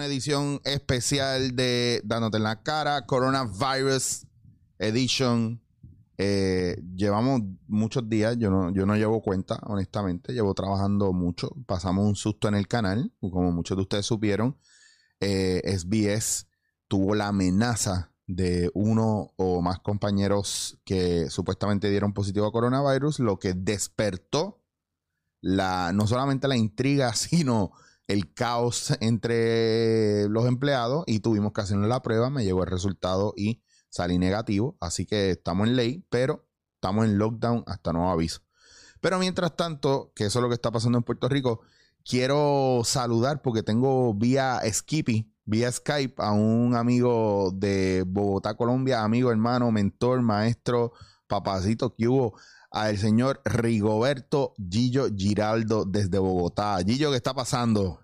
una edición especial de Dándote en la cara, Coronavirus Edition. Eh, llevamos muchos días, yo no, yo no llevo cuenta, honestamente, llevo trabajando mucho, pasamos un susto en el canal, como muchos de ustedes supieron, eh, SBS tuvo la amenaza de uno o más compañeros que supuestamente dieron positivo a coronavirus, lo que despertó la, no solamente la intriga, sino el caos entre los empleados y tuvimos que hacerle la prueba, me llegó el resultado y salí negativo, así que estamos en ley, pero estamos en lockdown hasta nuevo aviso. Pero mientras tanto, que eso es lo que está pasando en Puerto Rico, quiero saludar porque tengo vía Skippy, vía Skype a un amigo de Bogotá, Colombia, amigo, hermano, mentor, maestro, papacito que hubo, al señor Rigoberto Gillo Giraldo desde Bogotá. Gillo, ¿qué está pasando?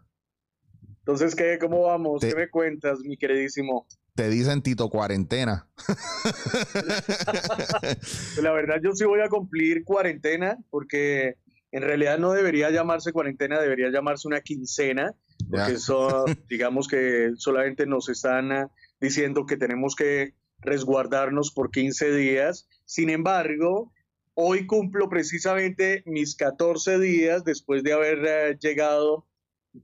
Entonces, ¿qué? ¿Cómo vamos? ¿Qué me cuentas, mi queridísimo? Te dicen Tito cuarentena. la verdad, yo sí voy a cumplir cuarentena porque en realidad no debería llamarse cuarentena, debería llamarse una quincena, porque eso, digamos que solamente nos están ah, diciendo que tenemos que resguardarnos por 15 días. Sin embargo, hoy cumplo precisamente mis 14 días después de haber ah, llegado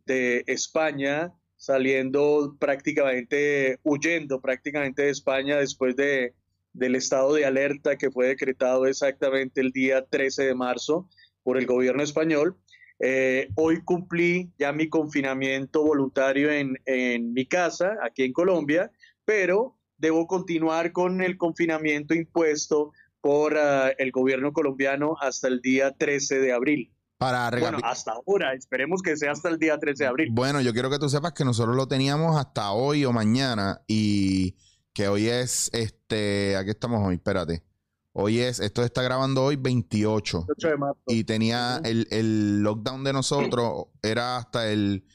de España, saliendo prácticamente, huyendo prácticamente de España después de, del estado de alerta que fue decretado exactamente el día 13 de marzo por el gobierno español. Eh, hoy cumplí ya mi confinamiento voluntario en, en mi casa, aquí en Colombia, pero debo continuar con el confinamiento impuesto por ah, el gobierno colombiano hasta el día 13 de abril bueno, hasta ahora, esperemos que sea hasta el día 13 de abril. Bueno, yo quiero que tú sepas que nosotros lo teníamos hasta hoy o mañana y que hoy es, este, aquí estamos hoy, espérate. Hoy es, esto está grabando hoy 28. de marzo. Y tenía el, lockdown de nosotros, era hasta el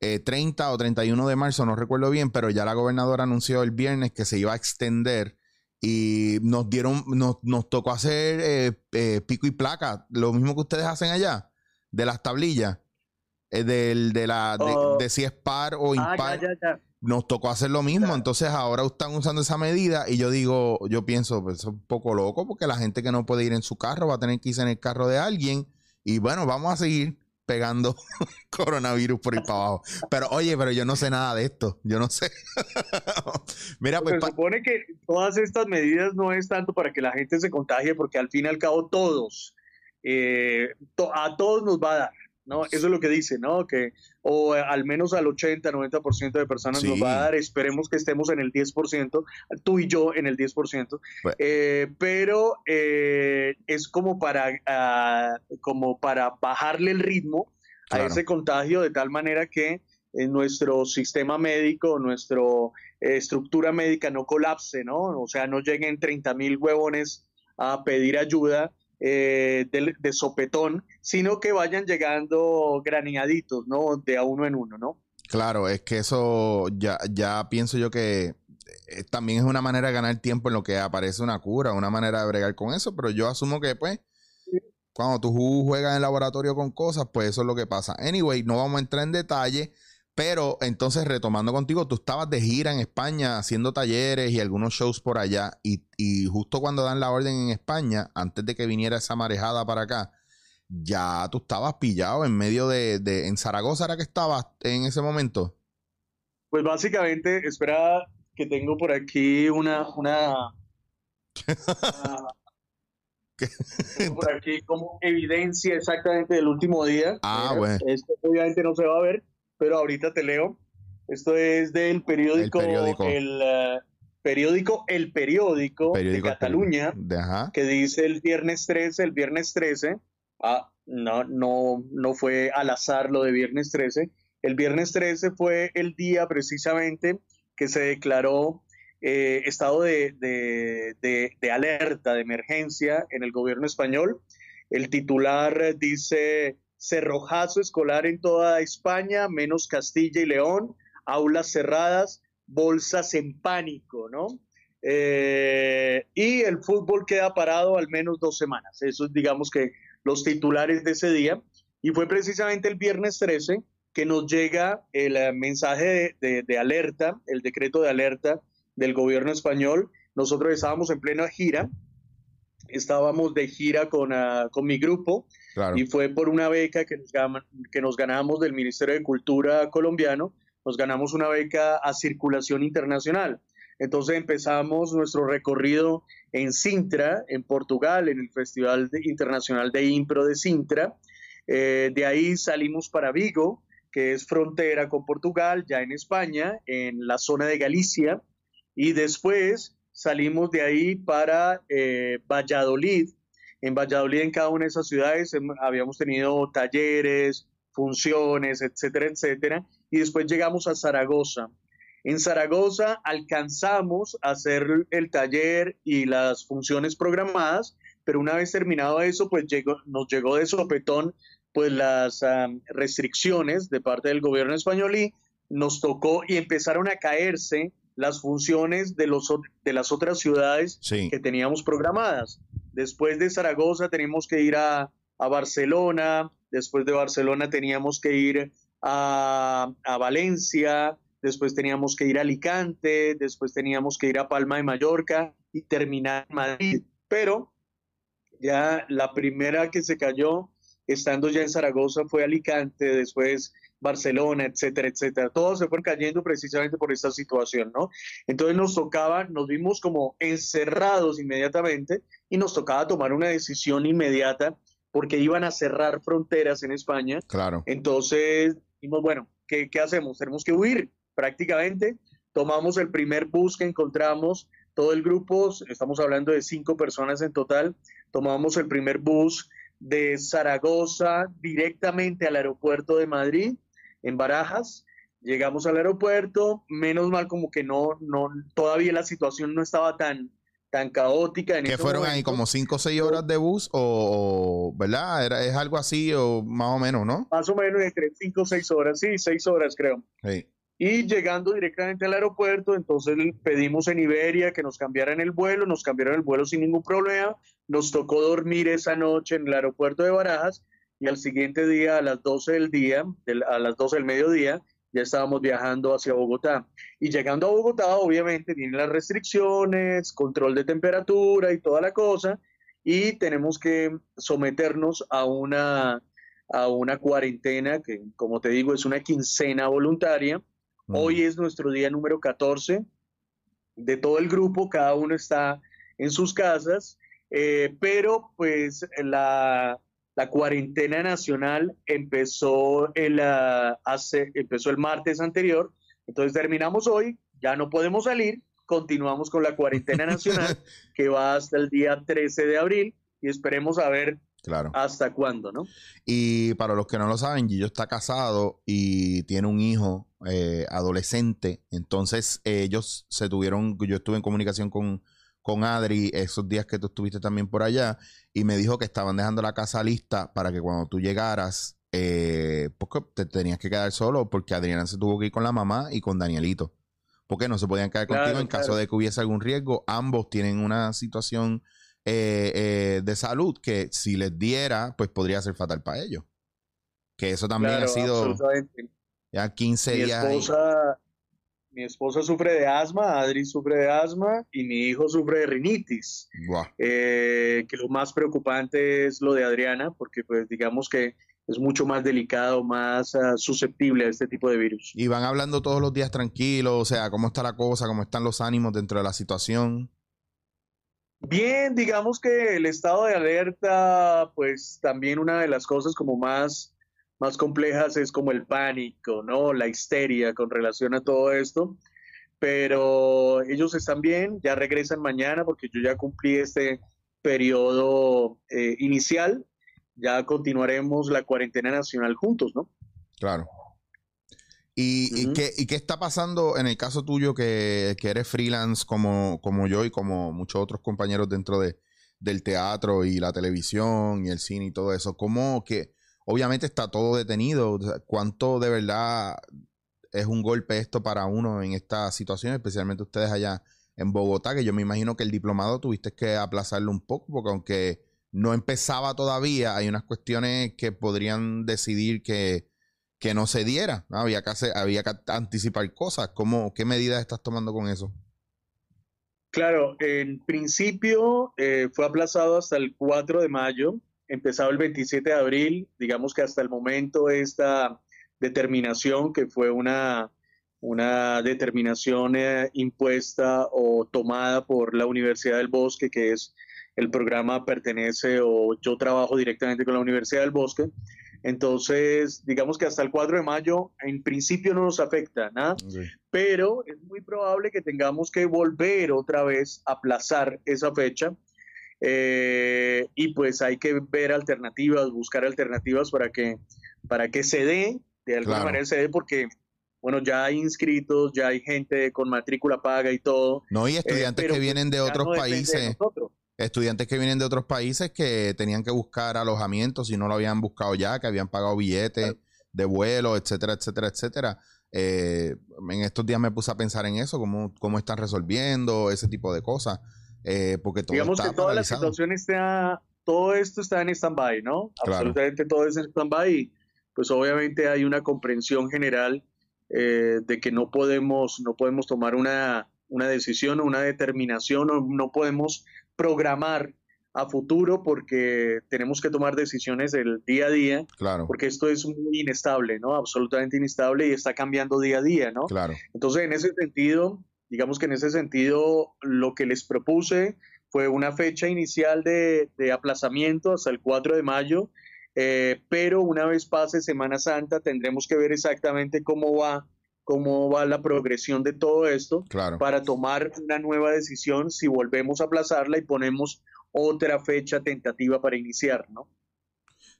30 eh, o 31 de marzo, no recuerdo bien, pero ya la gobernadora anunció el viernes que se iba a extender y nos dieron, nos, nos tocó hacer eh, eh, pico y placa, lo mismo que ustedes hacen allá, de las tablillas, eh, del, de la, de, oh. si es par o ah, impar. Nos tocó hacer lo mismo, entonces ahora están usando esa medida y yo digo, yo pienso, pues es un poco loco porque la gente que no puede ir en su carro va a tener que irse en el carro de alguien y bueno, vamos a seguir pegando coronavirus por ahí para abajo. Pero oye, pero yo no sé nada de esto. Yo no sé. Mira, pues. Se supone que todas estas medidas no es tanto para que la gente se contagie, porque al fin y al cabo todos, eh, a todos nos va a dar. ¿No? Eso es lo que dice, ¿no? Que, o al menos al 80, 90% de personas nos va a dar, esperemos que estemos en el 10%, tú y yo en el 10%, eh, pero eh, es como para, ah, como para bajarle el ritmo a ese contagio de tal manera que en nuestro sistema médico, nuestra estructura médica no colapse, ¿no? O sea, no lleguen 30 mil huevones a pedir ayuda eh, de, sopetón, sino que vayan llegando graneaditos, ¿no? De a uno en uno, ¿no? Claro, es que eso ya, ya pienso yo que eh, también es una manera de ganar tiempo en lo que aparece una cura, una manera de bregar con eso, pero yo asumo que pues cuando tú juegas en laboratorio con cosas, pues eso es lo que pasa. Anyway, no vamos a entrar en detalle. Pero entonces, retomando contigo, tú estabas de gira en España haciendo talleres y algunos shows por allá. Y, justo cuando dan la orden en España, antes de que viniera esa marejada para acá, ya tú estabas pillado en medio de, de en Zaragoza, ¿era que estabas en ese momento? Pues básicamente, espera que tengo por aquí una, una, por aquí como evidencia exactamente del último día. Ah, bueno. Esto obviamente no se va a ver, pero ahorita te leo. Esto es del periódico El, eh, periódico, el periódico, de Cataluña, que dice el viernes 13, el viernes 13, ah, no, no, no fue al azar lo de viernes 13, el viernes 13 fue el día precisamente que se declaró eh, estado de, de, de, alerta, de emergencia en el gobierno español. El titular dice cerrojazo escolar en toda España, menos Castilla y León, aulas cerradas, bolsas en pánico, ¿no? Eh, y el fútbol queda parado al menos dos semanas. Eso es, digamos que, los titulares de ese día. Y fue precisamente el viernes 13 que nos llega el eh, mensaje de, alerta, el decreto de alerta del gobierno español. Nosotros estábamos en plena gira, estábamos de gira con, ah, con mi grupo y fue por una beca que nos, que nos ganamos del Ministerio de Cultura colombiano, nos ganamos una beca a circulación internacional. Entonces empezamos nuestro recorrido en Sintra, en Portugal, en el Festival Internacional de Impro de Sintra. Eh, de ahí salimos para Vigo, que es frontera con Portugal, ya en España, en la zona de Galicia. Y después salimos de ahí para eh, Valladolid. En Valladolid, en cada una de esas ciudades, habíamos tenido talleres, funciones, etcétera, etcétera. Y después llegamos a Zaragoza. En Zaragoza alcanzamos a hacer el taller y las funciones programadas, pero una vez terminado eso, pues nos llegó de sopetón pues las restricciones de parte del gobierno español y nos tocó y empezaron a caerse las funciones de, los, de las otras ciudades que teníamos programadas. Después de Zaragoza teníamos que ir a, Barcelona, después de Barcelona teníamos que ir a, a Valencia, después teníamos que ir a Alicante, después teníamos que ir a Palma de Mallorca y terminar en Madrid. Pero ya la primera que se cayó, estando ya en Zaragoza, fue Alicante, después Barcelona, etcétera, etcétera. Todos se fueron cayendo precisamente por esta situación, ¿no? Entonces nos tocaba, nos vimos como encerrados inmediatamente y nos tocaba tomar una decisión inmediata porque iban a cerrar fronteras en España. Claro. Entonces dijimos, bueno, ¿qué, qué hacemos? Tenemos que huir prácticamente. Tomamos el primer bus que encontramos, todo el grupo, estamos hablando de cinco personas en total, tomamos el primer bus de Zaragoza directamente al aeropuerto de Madrid, en Barajas. Llegamos al aeropuerto, menos mal como que no, no, todavía la situación no estaba tan, tan caótica. En ¿Que fueron ahí como cinco o seis horas de bus o, verdad? Era, ¿Es algo así o más o menos, no? Más o menos entre cinco o seis horas, sí, seis horas creo. Sí. Y llegando directamente al aeropuerto, entonces pedimos en Iberia que nos cambiaran el vuelo, nos cambiaron el vuelo sin ningún problema, nos tocó dormir esa noche en el aeropuerto de Barajas y al siguiente día a las 12 del día, a las 12 del mediodía, ya estábamos viajando hacia Bogotá. Y llegando a Bogotá, obviamente, vienen las restricciones, control de temperatura y toda la cosa, y tenemos que someternos a una, a una cuarentena que, como te digo, es una quincena voluntaria. Hoy es nuestro día número 14 de todo el grupo, cada uno está en sus casas, eh, pero pues la, cuarentena nacional empezó el, hace, empezó el martes anterior, entonces terminamos hoy, ya no podemos salir, continuamos con la cuarentena nacional que va hasta el día 13 de abril y esperemos a ver Claro. ¿Hasta cuándo, no? Y para los que no lo saben, Gillo está casado y tiene un hijo eh, adolescente. Entonces ellos se tuvieron, yo estuve en comunicación con, con Adri esos días que tú estuviste también por allá y me dijo que estaban dejando la casa lista para que cuando tú llegaras, eh, pues te tenías que quedar solo porque Adriana se tuvo que ir con la mamá y con Danielito. Porque no se podían quedar contigo en caso de que hubiese algún riesgo. Ambos tienen una situación eh, eh, de salud que si les diera, pues podría ser fatal para ellos. Que eso también ha sido... Ya 15 mi días. Esposa, mi esposa sufre de asma, Adri sufre de asma y mi hijo sufre de rinitis. Eh, que lo más preocupante es lo de Adriana, porque pues digamos que es mucho más delicado, más ah, susceptible a este tipo de virus. Y van hablando todos los días tranquilos, o sea, cómo está la cosa, cómo están los ánimos dentro de la situación. Bien, digamos que el estado de alerta, pues también una de las cosas como más más complejas es como el pánico, ¿no? La histeria con relación a todo esto. Pero ellos están bien, ya regresan mañana porque yo ya cumplí este periodo eh, inicial. Ya continuaremos la cuarentena nacional juntos, ¿no? Claro. ¿Y, qué, está pasando en el caso tuyo que, eres freelance como, como yo y como muchos otros compañeros dentro de, del teatro y la televisión y el cine y todo eso? ¿Cómo que obviamente está todo detenido. ¿Cuánto de verdad es un golpe esto para uno en esta situación, especialmente ustedes allá en Bogotá, que yo me imagino que el diplomado tuviste que aplazarlo un poco, porque aunque no empezaba todavía, hay unas cuestiones que podrían decidir que, que no se diera. Había, que había que anticipar cosas. ¿Cómo, ¿Qué medidas estás tomando con eso? Claro, en principio eh, fue aplazado hasta el 4 de mayo, empezado el 27 de abril, digamos que hasta el momento esta determinación, que fue una, una determinación eh, impuesta o tomada por la Universidad del Bosque, que es el programa pertenece o yo trabajo directamente con la Universidad del Bosque. Entonces, digamos que hasta el 4 de mayo en principio no nos afecta nada, pero es muy probable que tengamos que volver otra vez a aplazar esa fecha. Eh, y pues hay que ver alternativas, buscar alternativas para que, para que se dé, de alguna manera se dé, porque bueno, ya hay inscritos, ya hay gente con matrícula paga y todo. No, y estudiantes que vienen de otros países estudiantes que vienen de otros países que tenían que buscar alojamiento si no lo habían buscado ya, que habían pagado billetes de vuelo, etcétera, etcétera, etcétera. Eh, en estos días me puse a pensar en eso, cómo, cómo están resolviendo ese tipo de cosas. Eh, porque todo Digamos que toda la situación está, todo esto está en stand-by, ¿no? Absolutamente todo es en stand-by y pues obviamente hay una comprensión general eh, de que no podemos, no podemos tomar una, una decisión o una determinación o no podemos programar a futuro porque tenemos que tomar decisiones del día a día, claro. porque esto es muy inestable, ¿no? Absolutamente inestable y está cambiando día a día, ¿no? Claro. Entonces, en ese sentido, digamos que en ese sentido, lo que les propuse fue una fecha inicial de, aplazamiento hasta el 4 de mayo, eh, pero una vez pase Semana Santa tendremos que ver exactamente cómo va cómo va la progresión de todo esto para tomar una nueva decisión si volvemos a aplazarla y ponemos otra fecha tentativa para iniciar, ¿no?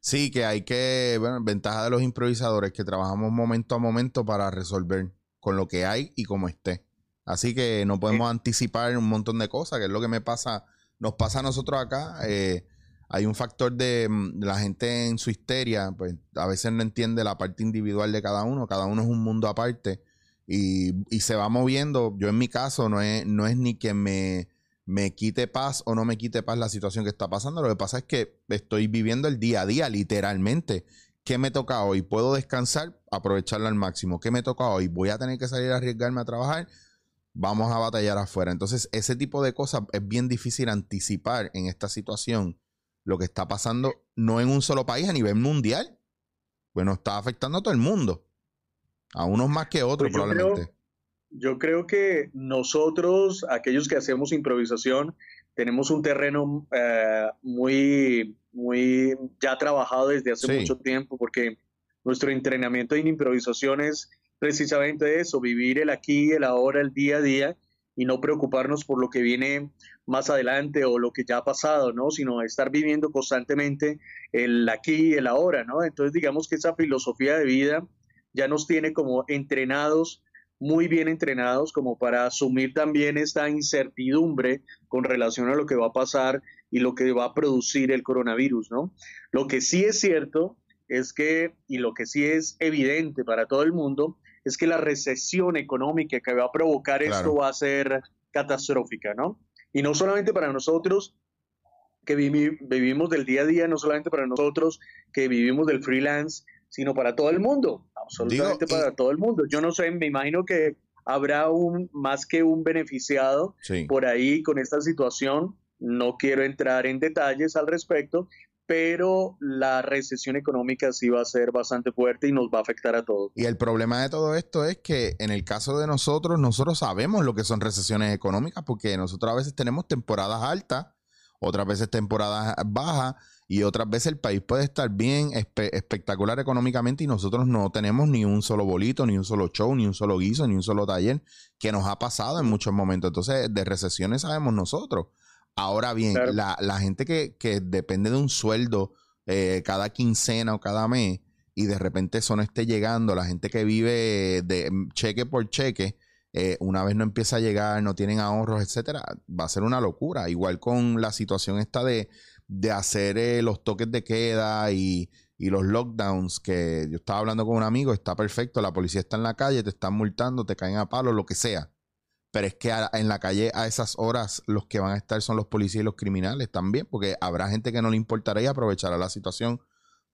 Sí, que hay que, bueno, ventaja de los improvisadores que trabajamos momento a momento para resolver con lo que hay y como esté. Así que no podemos anticipar un montón de cosas, que es lo que me pasa, nos pasa a nosotros acá. Eh, hay un factor de, mm, la gente en su histeria, pues a veces no entiende la parte individual de cada uno, cada uno es un mundo aparte y, se va moviendo. Yo en mi caso no es, no es ni que me, me quite paz o no me quite paz la situación que está pasando, lo que pasa es que estoy viviendo el día a día, literalmente. ¿Qué me toca hoy? ¿Puedo descansar? Aprovecharlo al máximo. ¿Qué me toca hoy? ¿Voy a tener que salir a arriesgarme a trabajar? Vamos a batallar afuera. Entonces, ese tipo de cosas es bien difícil anticipar en esta situación lo que está pasando no en un solo país, a nivel mundial. Bueno, está afectando a todo el mundo. A unos más que otros, pues probablemente. yo creo que nosotros, aquellos que hacemos improvisación, tenemos un terreno eh, muy, muy ya trabajado desde hace mucho tiempo, porque nuestro entrenamiento en improvisación es precisamente eso, vivir el aquí, el ahora, el día a día y no preocuparnos por lo que viene más adelante o lo que ya ha pasado, ¿no? Sino estar viviendo constantemente el aquí y el ahora, ¿no? Entonces digamos que esa filosofía de vida ya nos tiene como entrenados, muy bien entrenados, como para asumir también esta incertidumbre con relación a lo que va a pasar y lo que va a producir el coronavirus, ¿no? Lo que sí es cierto es que, y lo que sí es evidente para todo el mundo, es que la recesión económica que va a provocar esto va a ser catastrófica, ¿no? Y no solamente para nosotros que vivimos del día a día, no solamente para nosotros que vivimos del freelance, sino para todo el mundo, absolutamente para todo el mundo. Yo no sé, me imagino que habrá un más que un beneficiado por ahí con esta situación. No quiero entrar en detalles al respecto, pero la recesión económica sí va a ser bastante fuerte y nos va a afectar a todos. Y el problema de todo esto es que en el caso de nosotros, nosotros sabemos lo que son recesiones económicas porque nosotros a veces tenemos temporadas altas, otras veces temporadas bajas y otras veces el país puede estar bien espectacular económicamente y nosotros no tenemos ni un solo bolito, ni un solo show, ni un solo guiso, ni un solo taller que nos ha pasado en muchos momentos. Entonces, de recesiones sabemos nosotros. Ahora bien, la, gente que, depende de un sueldo eh, cada quincena o cada mes y de repente eso no esté llegando, la gente que vive de cheque por cheque, eh, una vez no empieza a llegar, no tienen ahorros, etcétera, va a ser una locura. Igual con la situación esta de, hacer eh, los toques de queda y, y, los lockdowns, que yo estaba hablando con un amigo, está perfecto, la policía está en la calle, te están multando, te caen a palo, lo que sea. Pero es que en la calle a esas horas los que van a estar son los policías y los criminales también, porque habrá gente que no le importará y aprovechará la situación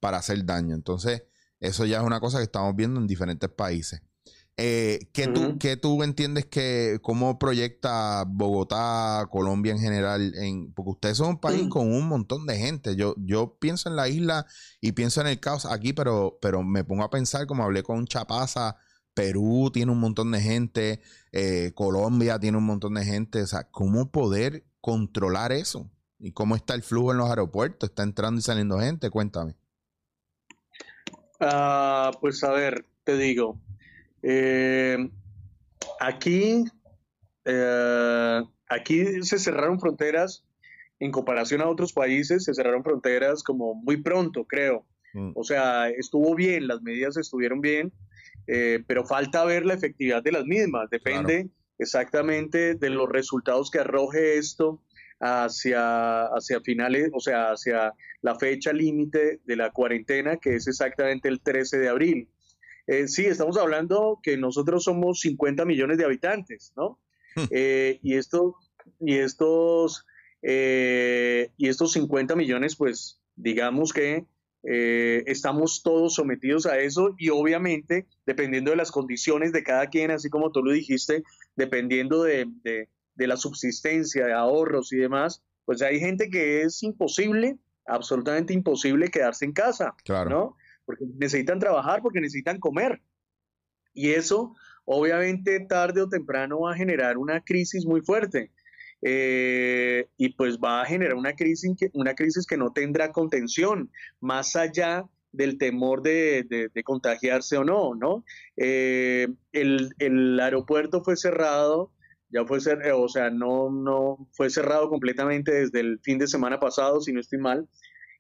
para hacer daño. Entonces, Eso ya es una cosa que estamos viendo en diferentes países. Eh, ¿qué, tú, ¿Qué tú entiendes que, cómo proyecta Bogotá, Colombia en general? En, porque ustedes son un país mm. con un montón de gente. Yo, yo pienso en la isla y pienso en el caos aquí, pero, pero me pongo a pensar, como hablé con Chapaza, Perú tiene un montón de gente, eh, Colombia tiene un montón de gente. O sea, ¿cómo poder controlar eso? ¿Y cómo está el flujo en los aeropuertos? ¿Está entrando y saliendo gente? Cuéntame. Ah, pues a ver, te digo, eh, aquí, eh, aquí se cerraron fronteras en comparación a otros países, se cerraron fronteras como muy pronto, creo. Mm. O sea, estuvo bien, las medidas estuvieron bien, eh, pero falta ver la efectividad de las mismas. Depende exactamente de los resultados que arroje esto hacia, hacia finales, o sea, hacia la fecha límite de la cuarentena, que es exactamente el 13 de abril. Eh, sí, estamos hablando que nosotros somos 50 millones de habitantes, ¿no? Hmm. Eh, y, esto, y, estos, eh, y estos 50 millones, pues digamos que estamos todos sometidos a eso y obviamente, dependiendo de las condiciones de cada quien, así como tú lo dijiste, dependiendo de, de la subsistencia, de ahorros y demás, pues hay gente que es imposible, absolutamente imposible quedarse en casa, claro. ¿no? porque necesitan trabajar, porque necesitan comer. Y eso, obviamente, tarde o temprano va a generar una crisis muy fuerte. Eh, y pues va a generar una crisis, que, una crisis que no tendrá contención, más allá del temor de, contagiarse o no, ¿no? Eh, el, aeropuerto fue cerrado, ya fue cerrado, o sea, no, no fue cerrado completamente desde el fin de semana pasado, si no estoy mal,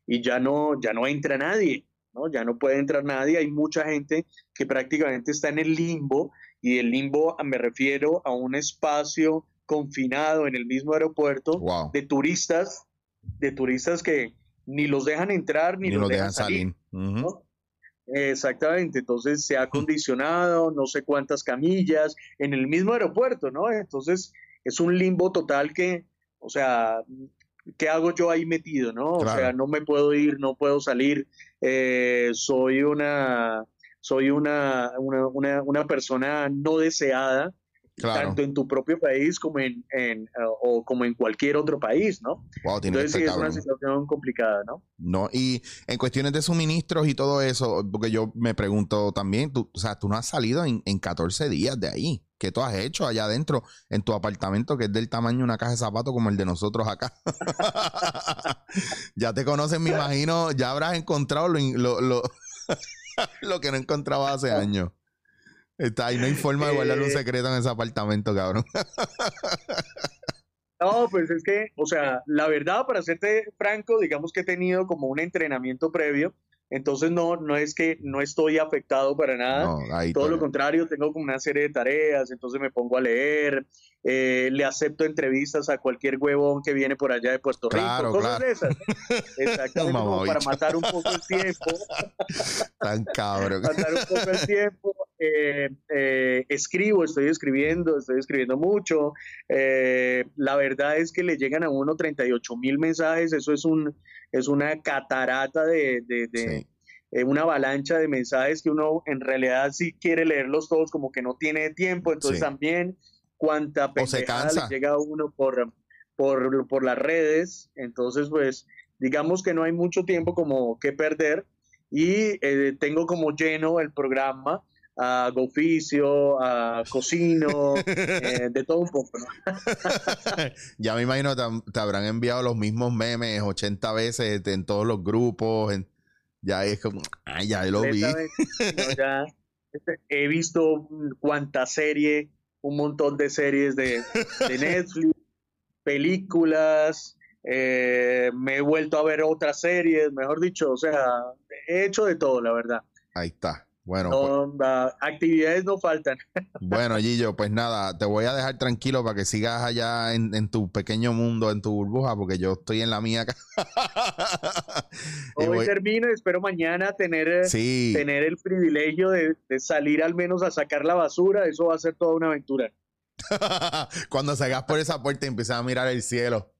y ya no, ya no entra nadie. Ya no puede entrar nadie, hay mucha gente que prácticamente está en el limbo y el limbo me refiero a un espacio confinado en el mismo aeropuerto de turistas, de turistas que ni los dejan entrar ni, los, dejan, salir. Exactamente, entonces se ha condicionado no sé cuántas camillas en el mismo aeropuerto, ¿no? Entonces es un limbo total que, o sea, ¿qué hago yo ahí metido, no? O sea, no me puedo ir, no puedo salir, eh, soy una soy una, una, una, persona no deseada, tanto en tu propio país como en, en o como en cualquier otro país, ¿no? Entonces sí es una situación complicada, ¿no? No, y en cuestiones de suministros y todo eso, porque yo me pregunto también, tú, o sea, tú no has salido en, en 14 días de ahí. ¿Qué tú has hecho allá adentro en tu apartamento que es del tamaño de una caja de zapatos como el de nosotros acá? ya te conocen, me imagino, ya habrás encontrado lo, lo, lo, que no encontraba hace años. Está ahí, no hay forma de guardar un eh. secreto en ese apartamento, cabrón. No, pues es que, o sea, la verdad, para serte franco, digamos que he tenido como un entrenamiento previo entonces no, no es que no estoy afectado para nada, todo lo contrario, tengo como una serie de tareas, entonces me pongo a leer, eh, le acepto entrevistas a cualquier huevón que viene por allá de Puerto Rico, cosas de esas. Exactamente, para matar un poco el tiempo. Tan cabrón. matar un poco el tiempo. Eh, eh, escribo, estoy escribiendo, estoy escribiendo mucho. la verdad es que le llegan a uno 38 mil mensajes, eso es un es una catarata de, eh, una avalancha de mensajes que uno en realidad sí quiere leerlos todos, como que no tiene tiempo, entonces también cuánta pendejada le llega a uno por, por, por las redes, entonces pues digamos que no hay mucho tiempo como que perder y eh, tengo como lleno el programa a oficio, a cocino, eh, de todo un poco. ya me imagino te, te, habrán enviado los mismos memes 80 veces en todos los grupos. ya es como, ay, ya lo vi. Este, he visto cuánta serie, un montón de series de, Netflix, películas. Eh, me he vuelto a ver otras series, mejor dicho, o sea, he hecho de todo, la verdad. Ahí está. Bueno, pues actividades no faltan. Bueno, Gillo, pues nada, te voy a dejar tranquilo para que sigas allá en, tu pequeño mundo, en tu burbuja, porque yo estoy en la mía acá. Hoy termino y espero mañana tener, eh, tener el privilegio de, salir al menos a sacar la basura. Eso va a ser toda una aventura. Cuando salgas por esa puerta y empieces a mirar el cielo.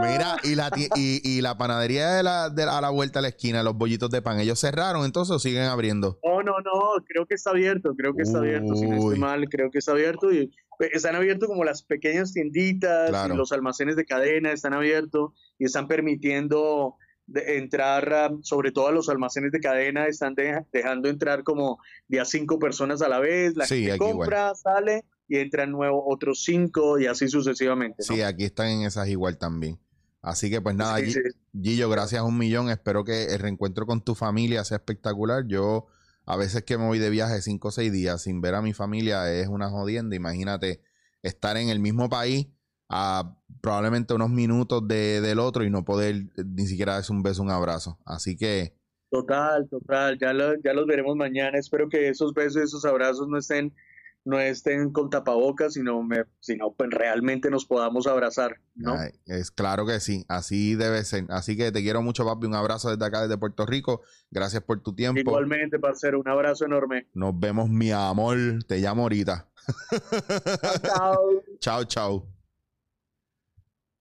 Mira, y la, y, la panadería de la, de a la vuelta a la esquina, los bollitos de pan, ¿ellos cerraron entonces o siguen abriendo? Oh, no, no, creo que está abierto, creo que está abierto, si no estoy mal, creo que está abierto y pues, están abiertos como las pequeñas tienditas, los almacenes de cadena están abiertos y están permitiendo entrar, sobre todo a los almacenes de cadena, están dejando entrar como de a cinco personas a la vez, la gente compra, sale y entran nuevos otros cinco y así sucesivamente. Sí, aquí están en esas igual también. Así que pues nada, Gillo, gracias un millón. Espero que el reencuentro con tu familia sea espectacular. Yo a veces que me voy de viaje cinco o seis días sin ver a mi familia es una jodienda. Imagínate estar en el mismo país a probablemente unos minutos de, del otro y no poder ni siquiera darse un beso, un abrazo. Así que... Total, total. Ya, ya los veremos mañana. Espero que esos besos, esos abrazos no estén no estén con tapabocas, sino, me, sino pues realmente nos podamos abrazar, ¿no? es claro que sí, así debe ser. Así que te quiero mucho, papi. Un abrazo desde acá, desde Puerto Rico. Gracias por tu tiempo. Igualmente, parcero, un abrazo enorme. Nos vemos, mi amor. Te llamo ahorita. Chao. chao, chao.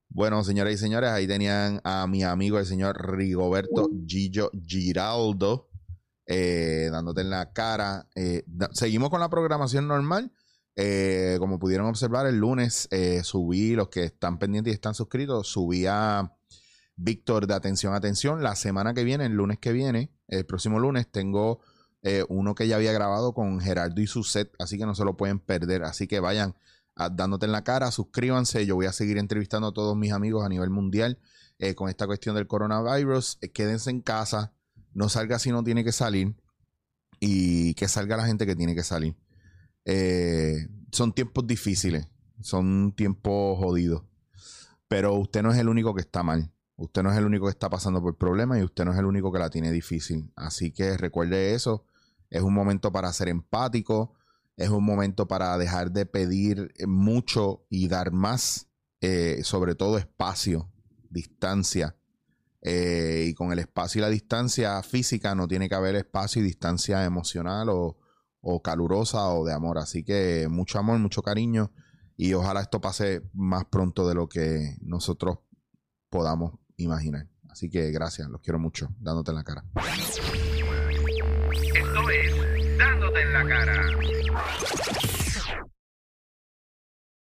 Bueno, señoras y señores, ahí tenían a mi amigo el señor Rigoberto Gillo Giraldo eh, dándote en la cara. Eh, seguimos con la programación normal. Eh, como pudieron observar, el lunes subí, los que están pendientes y están suscritos, subí a Víctor de Atención, Atención. La semana que viene, el lunes que viene, el próximo lunes, tengo uno que ya había grabado con Gerardo y su set, así que no se lo pueden perder. Así que vayan dándote en la cara, suscríbanse. Yo voy a seguir entrevistando a todos mis amigos a nivel mundial con esta cuestión del coronavirus. quédense en casa no salga si no tiene que salir y que salga la gente que tiene que salir. Eh, son tiempos difíciles, son tiempos jodidos, pero usted no es el único que está mal. Usted no es el único que está pasando por problemas y usted no es el único que la tiene difícil. Así que recuerde eso. Es un momento para ser empático. Es un momento para dejar de pedir mucho y dar más. Eh, sobre todo espacio, distancia. Eh, y con el espacio y la distancia física no tiene que haber espacio y distancia emocional o, calurosa o de amor. Así que mucho amor, mucho cariño y ojalá esto pase más pronto de lo que nosotros podamos imaginar. Así que gracias, los quiero mucho, dándote en la cara. Esto es Dándote en la cara.